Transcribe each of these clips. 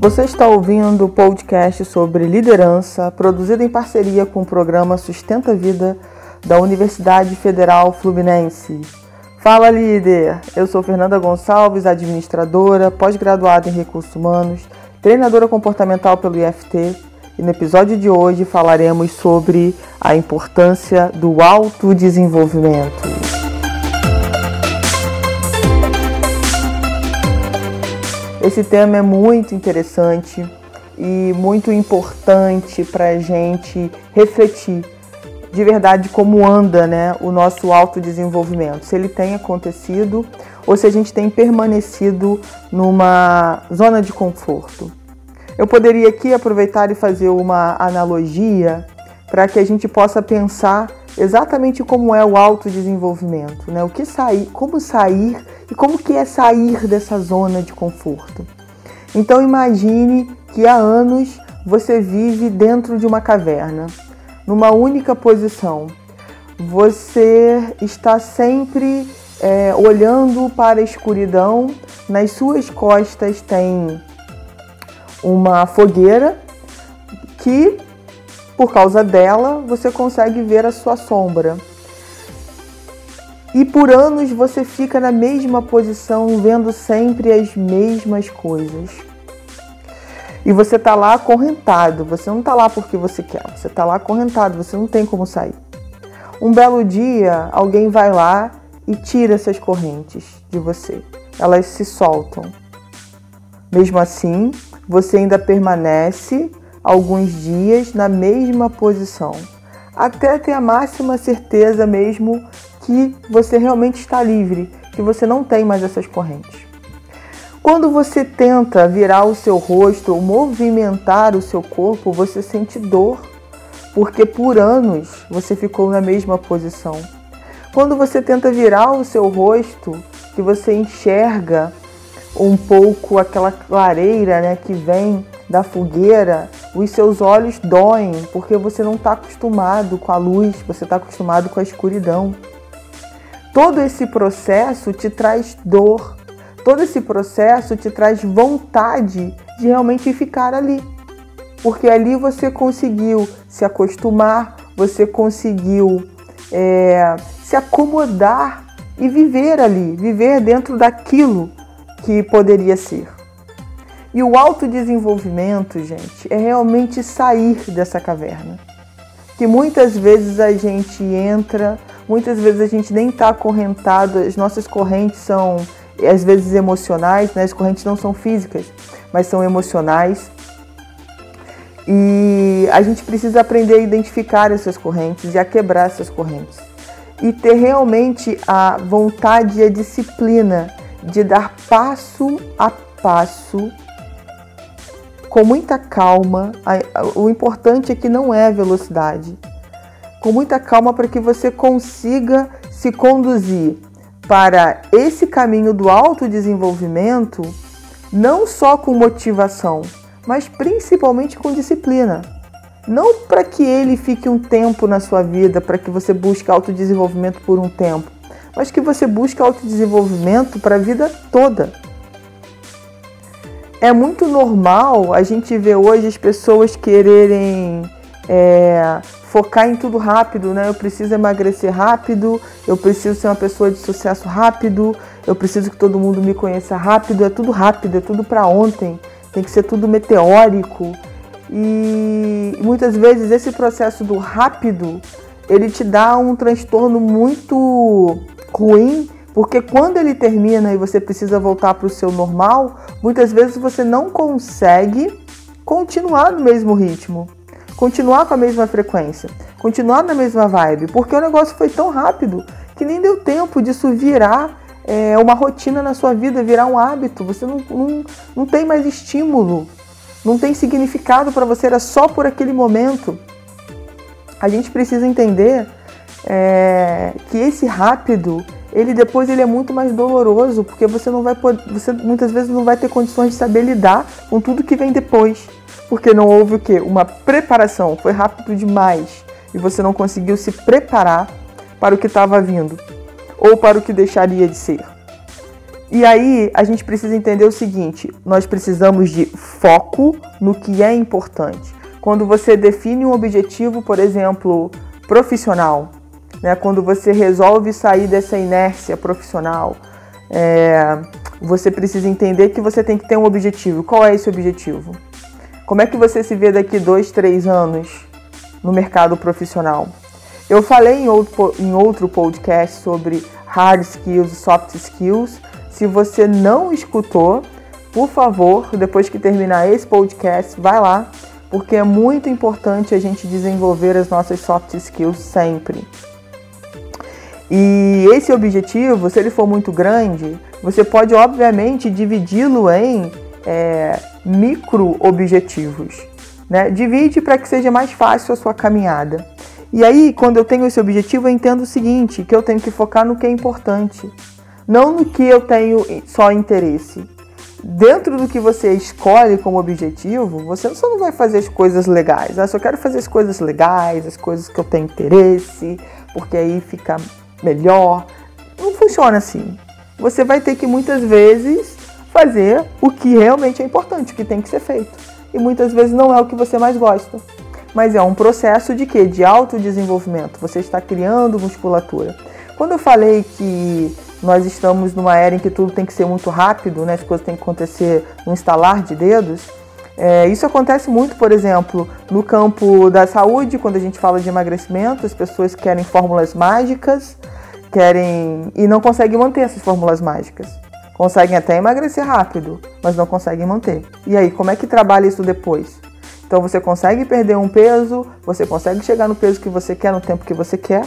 Você está ouvindo o podcast sobre liderança, produzido em parceria com o programa Sustenta Vida da Universidade Federal Fluminense. Fala líder! Eu sou Fernanda Gonçalves, administradora, pós-graduada em recursos humanos, treinadora comportamental pelo IFT, e no episódio de hoje falaremos sobre a importância do autodesenvolvimento. Esse tema é muito interessante e muito importante para a gente refletir de verdade como anda né, o nosso autodesenvolvimento, se ele tem acontecido ou se a gente tem permanecido numa zona de conforto. Eu poderia aqui aproveitar e fazer uma analogia para que a gente possa pensar exatamente como é o autodesenvolvimento, né? O que sair, como sair e como que é sair dessa zona de conforto. Então imagine que há anos você vive dentro de uma caverna, numa única posição. Você está sempre é, olhando para a escuridão. Nas suas costas tem uma fogueira que, por causa dela, você consegue ver a sua sombra. E por anos você fica na mesma posição, vendo sempre as mesmas coisas. E você está lá acorrentado, você não está lá porque você quer, você está lá acorrentado, você não tem como sair. Um belo dia, alguém vai lá e tira essas correntes de você. Elas se soltam. Mesmo assim, você ainda permanece alguns dias na mesma posição, até ter a máxima certeza mesmo que você realmente está livre, que você não tem mais essas correntes. Quando você tenta virar o seu rosto ou movimentar o seu corpo, você sente dor, porque por anos você ficou na mesma posição. Quando você tenta virar o seu rosto, que você enxerga um pouco aquela clareira né, que vem da fogueira, os seus olhos doem porque você não está acostumado com a luz, você está acostumado com a escuridão. Todo esse processo te traz dor, todo esse processo te traz vontade de realmente ficar ali. Porque ali você conseguiu se acostumar, você conseguiu é, se acomodar e viver ali, viver dentro daquilo que poderia ser. E o autodesenvolvimento, gente, é realmente sair dessa caverna. Que muitas vezes a gente entra Muitas vezes a gente nem está acorrentado, as nossas correntes são às vezes emocionais, né? as correntes não são físicas, mas são emocionais. E a gente precisa aprender a identificar essas correntes e a quebrar essas correntes. E ter realmente a vontade e a disciplina de dar passo a passo com muita calma. O importante é que não é a velocidade com muita calma para que você consiga se conduzir para esse caminho do autodesenvolvimento, não só com motivação, mas principalmente com disciplina. Não para que ele fique um tempo na sua vida, para que você busque autodesenvolvimento por um tempo, mas que você busque autodesenvolvimento para a vida toda. É muito normal a gente ver hoje as pessoas quererem é, focar em tudo rápido, né? Eu preciso emagrecer rápido, eu preciso ser uma pessoa de sucesso rápido, eu preciso que todo mundo me conheça rápido, é tudo rápido, é tudo para ontem, tem que ser tudo meteórico. E muitas vezes esse processo do rápido, ele te dá um transtorno muito ruim, porque quando ele termina e você precisa voltar para o seu normal, muitas vezes você não consegue continuar no mesmo ritmo continuar com a mesma frequência, continuar na mesma vibe, porque o negócio foi tão rápido que nem deu tempo disso virar é, uma rotina na sua vida, virar um hábito. Você não, não, não tem mais estímulo, não tem significado para você, era só por aquele momento. A gente precisa entender é, que esse rápido ele depois ele é muito mais doloroso porque você não vai poder, você muitas vezes não vai ter condições de saber lidar com tudo que vem depois porque não houve o quê? Uma preparação, foi rápido demais e você não conseguiu se preparar para o que estava vindo ou para o que deixaria de ser. E aí a gente precisa entender o seguinte: nós precisamos de foco no que é importante. Quando você define um objetivo, por exemplo, profissional, né? quando você resolve sair dessa inércia profissional, é, você precisa entender que você tem que ter um objetivo. Qual é esse objetivo? Como é que você se vê daqui dois, três anos no mercado profissional? Eu falei em outro, em outro podcast sobre hard skills e soft skills se você não escutou, por favor, depois que terminar esse podcast, vai lá, porque é muito importante a gente desenvolver as nossas soft skills sempre. E esse objetivo, se ele for muito grande, você pode obviamente dividi-lo em é, micro objetivos. Né? Divide para que seja mais fácil a sua caminhada. E aí, quando eu tenho esse objetivo, eu entendo o seguinte: que eu tenho que focar no que é importante não no que eu tenho só interesse. Dentro do que você escolhe como objetivo, você só não vai fazer as coisas legais. Ah, só quero fazer as coisas legais, as coisas que eu tenho interesse, porque aí fica melhor. Não funciona assim. Você vai ter que muitas vezes fazer o que realmente é importante, o que tem que ser feito. E muitas vezes não é o que você mais gosta. Mas é um processo de quê? De autodesenvolvimento. Você está criando musculatura. Quando eu falei que nós estamos numa era em que tudo tem que ser muito rápido, né? as coisas têm que acontecer no instalar de dedos. É, isso acontece muito, por exemplo, no campo da saúde, quando a gente fala de emagrecimento, as pessoas querem fórmulas mágicas, querem e não conseguem manter essas fórmulas mágicas. Conseguem até emagrecer rápido, mas não conseguem manter. E aí, como é que trabalha isso depois? Então você consegue perder um peso, você consegue chegar no peso que você quer no tempo que você quer,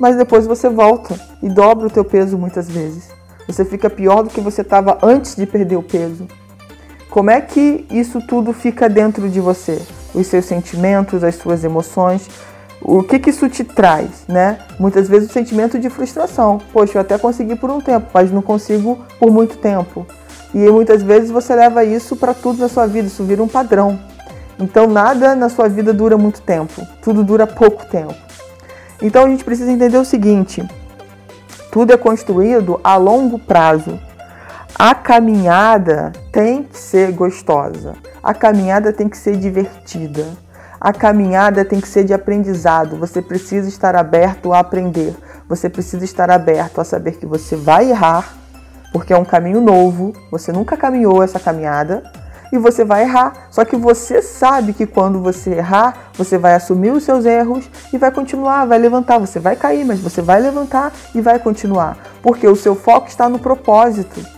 mas depois você volta e dobra o teu peso muitas vezes. Você fica pior do que você estava antes de perder o peso. Como é que isso tudo fica dentro de você? Os seus sentimentos, as suas emoções, o que, que isso te traz, né? Muitas vezes o sentimento de frustração. Poxa, eu até consegui por um tempo, mas não consigo por muito tempo. E muitas vezes você leva isso para tudo na sua vida, isso vira um padrão. Então nada na sua vida dura muito tempo, tudo dura pouco tempo. Então a gente precisa entender o seguinte: tudo é construído a longo prazo. A caminhada tem que ser gostosa, a caminhada tem que ser divertida, a caminhada tem que ser de aprendizado. Você precisa estar aberto a aprender, você precisa estar aberto a saber que você vai errar, porque é um caminho novo, você nunca caminhou essa caminhada e você vai errar. Só que você sabe que quando você errar, você vai assumir os seus erros e vai continuar, vai levantar. Você vai cair, mas você vai levantar e vai continuar. Porque o seu foco está no propósito.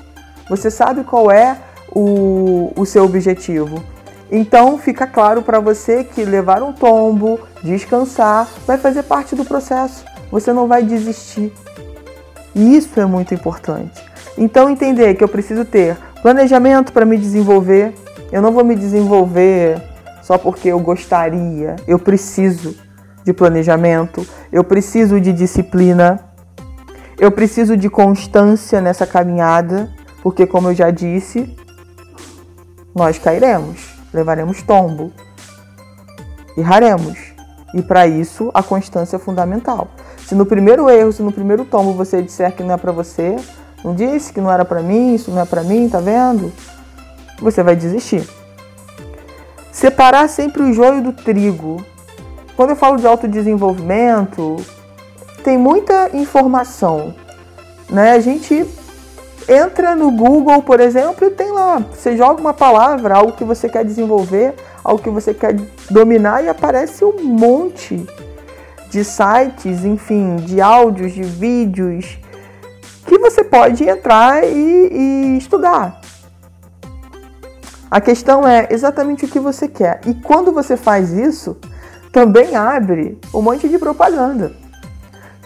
Você sabe qual é o, o seu objetivo. Então fica claro para você que levar um tombo, descansar, vai fazer parte do processo. Você não vai desistir. E isso é muito importante. Então entender que eu preciso ter planejamento para me desenvolver, eu não vou me desenvolver só porque eu gostaria. Eu preciso de planejamento, eu preciso de disciplina, eu preciso de constância nessa caminhada, porque, como eu já disse, nós cairemos, levaremos tombo, erraremos. E para isso, a constância é fundamental. Se no primeiro erro, se no primeiro tombo você disser que não é para você, não disse que não era para mim, isso não é para mim, tá vendo? você vai desistir. Separar sempre o joio do trigo. Quando eu falo de autodesenvolvimento, tem muita informação. Né? A gente entra no Google, por exemplo, e tem lá, você joga uma palavra, algo que você quer desenvolver, algo que você quer dominar e aparece um monte de sites, enfim, de áudios, de vídeos que você pode entrar e, e estudar. A questão é exatamente o que você quer. E quando você faz isso, também abre um monte de propaganda.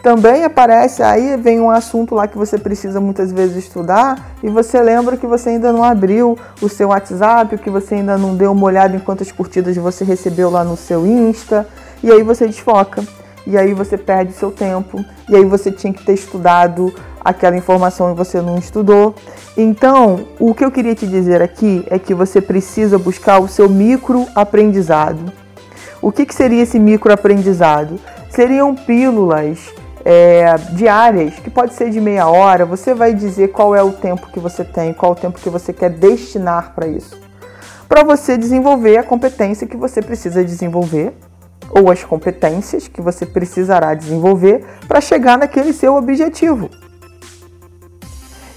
Também aparece, aí vem um assunto lá que você precisa muitas vezes estudar e você lembra que você ainda não abriu o seu WhatsApp, que você ainda não deu uma olhada em quantas curtidas você recebeu lá no seu Insta, e aí você desfoca, e aí você perde seu tempo, e aí você tinha que ter estudado aquela informação e você não estudou. Então, o que eu queria te dizer aqui é que você precisa buscar o seu micro aprendizado. O que, que seria esse micro aprendizado? Seriam pílulas é, diárias, que pode ser de meia hora, você vai dizer qual é o tempo que você tem, qual o tempo que você quer destinar para isso. Para você desenvolver a competência que você precisa desenvolver, ou as competências que você precisará desenvolver para chegar naquele seu objetivo.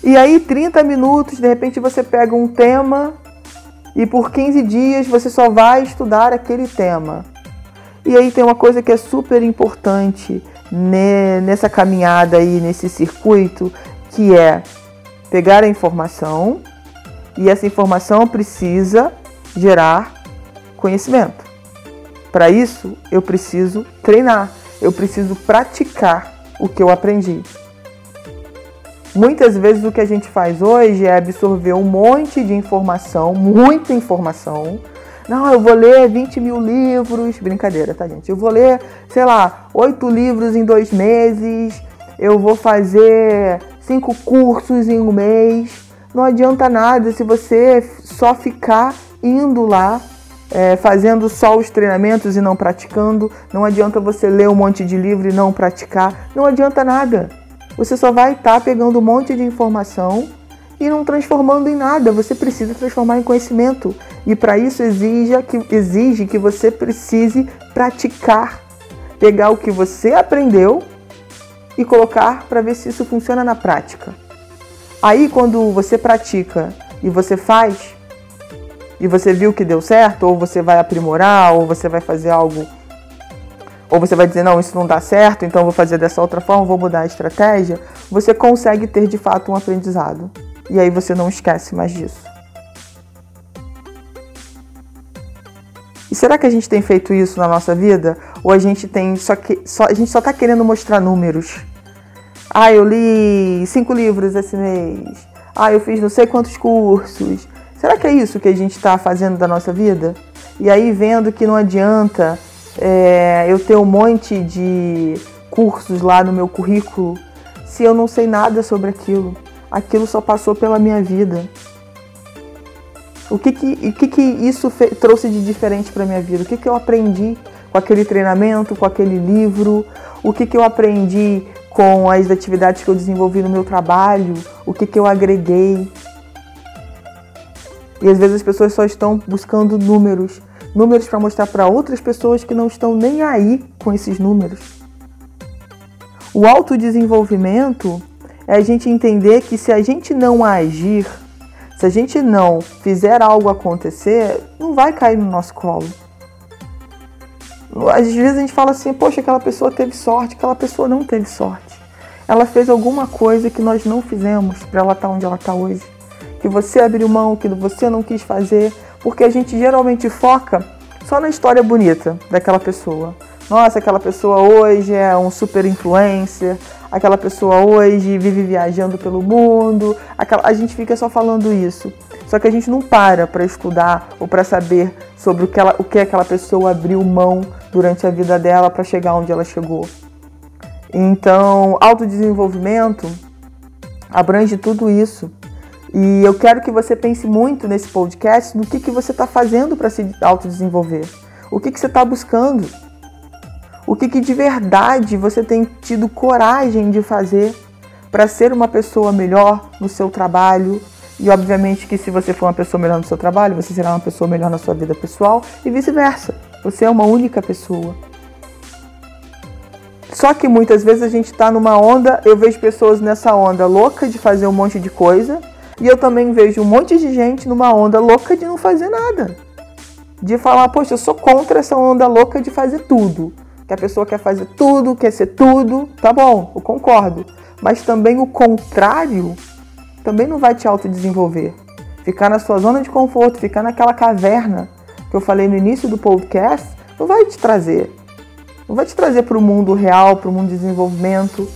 E aí, 30 minutos, de repente você pega um tema e por 15 dias você só vai estudar aquele tema. E aí tem uma coisa que é super importante nessa caminhada aí, nesse circuito, que é pegar a informação e essa informação precisa gerar conhecimento. Para isso, eu preciso treinar, eu preciso praticar o que eu aprendi. Muitas vezes o que a gente faz hoje é absorver um monte de informação, muita informação. Não, eu vou ler 20 mil livros. Brincadeira, tá, gente? Eu vou ler, sei lá, oito livros em dois meses. Eu vou fazer cinco cursos em um mês. Não adianta nada se você só ficar indo lá, é, fazendo só os treinamentos e não praticando. Não adianta você ler um monte de livro e não praticar. Não adianta nada você só vai estar tá pegando um monte de informação e não transformando em nada. Você precisa transformar em conhecimento. E para isso exige que, exige que você precise praticar. Pegar o que você aprendeu e colocar para ver se isso funciona na prática. Aí quando você pratica e você faz, e você viu que deu certo, ou você vai aprimorar, ou você vai fazer algo ou você vai dizer, não, isso não dá certo, então vou fazer dessa outra forma, vou mudar a estratégia, você consegue ter de fato um aprendizado. E aí você não esquece mais disso. E será que a gente tem feito isso na nossa vida? Ou a gente tem só que só, a gente só está querendo mostrar números? Ah, eu li cinco livros esse mês. Ah, eu fiz não sei quantos cursos. Será que é isso que a gente está fazendo da nossa vida? E aí vendo que não adianta é, eu ter um monte de cursos lá no meu currículo se eu não sei nada sobre aquilo? Aquilo só passou pela minha vida. O que que, o que, que isso trouxe de diferente para minha vida? O que, que eu aprendi com aquele treinamento, com aquele livro? O que, que eu aprendi com as atividades que eu desenvolvi no meu trabalho? O que, que eu agreguei? E às vezes as pessoas só estão buscando números números para mostrar para outras pessoas que não estão nem aí com esses números. O autodesenvolvimento é a gente entender que se a gente não agir, se a gente não fizer algo acontecer, não vai cair no nosso colo. Às vezes a gente fala assim, poxa, aquela pessoa teve sorte, aquela pessoa não teve sorte. Ela fez alguma coisa que nós não fizemos para ela estar tá onde ela está hoje. Que você abriu mão, que você não quis fazer, porque a gente geralmente foca só na história bonita daquela pessoa. Nossa, aquela pessoa hoje é um super influencer, aquela pessoa hoje vive viajando pelo mundo, aquela... a gente fica só falando isso. Só que a gente não para para estudar ou para saber sobre o que, ela, o que aquela pessoa abriu mão durante a vida dela para chegar onde ela chegou. Então, autodesenvolvimento abrange tudo isso. E eu quero que você pense muito nesse podcast no que, que você está fazendo para se autodesenvolver. O que, que você está buscando. O que, que de verdade você tem tido coragem de fazer para ser uma pessoa melhor no seu trabalho. E obviamente que se você for uma pessoa melhor no seu trabalho, você será uma pessoa melhor na sua vida pessoal e vice-versa. Você é uma única pessoa. Só que muitas vezes a gente está numa onda, eu vejo pessoas nessa onda louca de fazer um monte de coisa, e eu também vejo um monte de gente numa onda louca de não fazer nada. De falar, poxa, eu sou contra essa onda louca de fazer tudo. Que a pessoa quer fazer tudo, quer ser tudo. Tá bom, eu concordo. Mas também o contrário também não vai te autodesenvolver. Ficar na sua zona de conforto, ficar naquela caverna que eu falei no início do podcast, não vai te trazer. Não vai te trazer para o mundo real, para o mundo de desenvolvimento.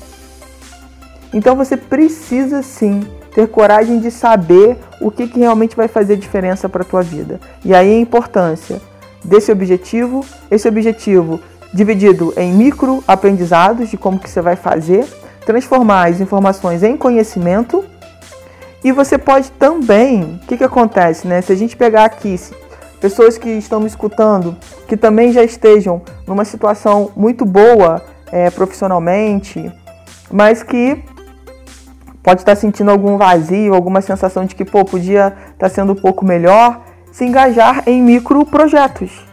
Então você precisa sim ter coragem de saber o que, que realmente vai fazer diferença para a tua vida. E aí a importância desse objetivo, esse objetivo dividido em micro aprendizados de como que você vai fazer, transformar as informações em conhecimento. E você pode também, o que, que acontece, né? Se a gente pegar aqui pessoas que estão me escutando, que também já estejam numa situação muito boa é, profissionalmente, mas que pode estar sentindo algum vazio, alguma sensação de que pô, podia estar sendo um pouco melhor, se engajar em micro projetos.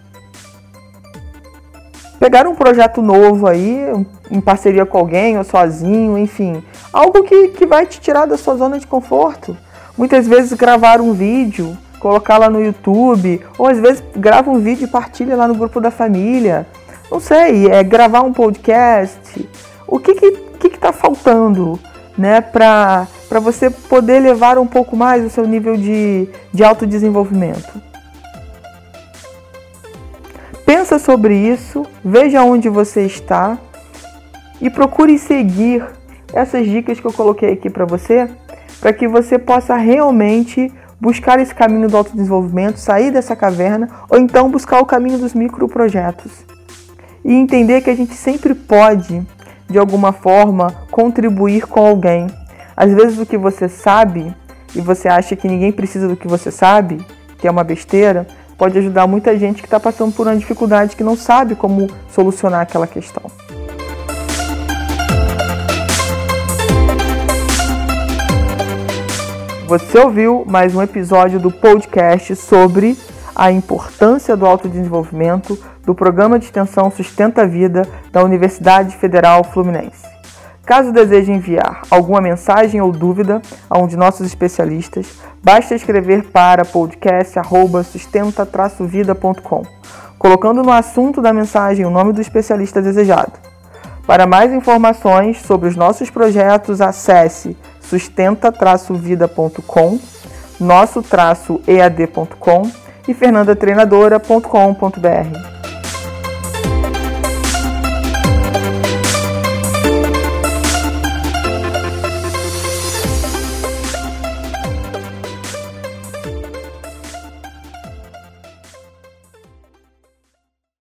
Pegar um projeto novo aí, em parceria com alguém ou sozinho, enfim, algo que, que vai te tirar da sua zona de conforto. Muitas vezes gravar um vídeo, colocar lá no YouTube, ou às vezes grava um vídeo e partilha lá no grupo da família. Não sei, é gravar um podcast. O que que, que, que tá faltando, né, para você poder levar um pouco mais o seu nível de, de autodesenvolvimento? Pensa sobre isso, veja onde você está e procure seguir essas dicas que eu coloquei aqui para você, para que você possa realmente buscar esse caminho do autodesenvolvimento, sair dessa caverna ou então buscar o caminho dos microprojetos. E entender que a gente sempre pode, de alguma forma, contribuir com alguém. Às vezes o que você sabe e você acha que ninguém precisa do que você sabe, que é uma besteira, pode ajudar muita gente que está passando por uma dificuldade que não sabe como solucionar aquela questão. Você ouviu mais um episódio do podcast sobre a importância do autodesenvolvimento do programa de extensão Sustenta a Vida da Universidade Federal Fluminense. Caso deseje enviar alguma mensagem ou dúvida a um de nossos especialistas, basta escrever para podcast@sustenta-vida.com, colocando no assunto da mensagem o nome do especialista desejado. Para mais informações sobre os nossos projetos, acesse sustenta-vida.com, nosso-ead.com e fernandatreinadora.com.br.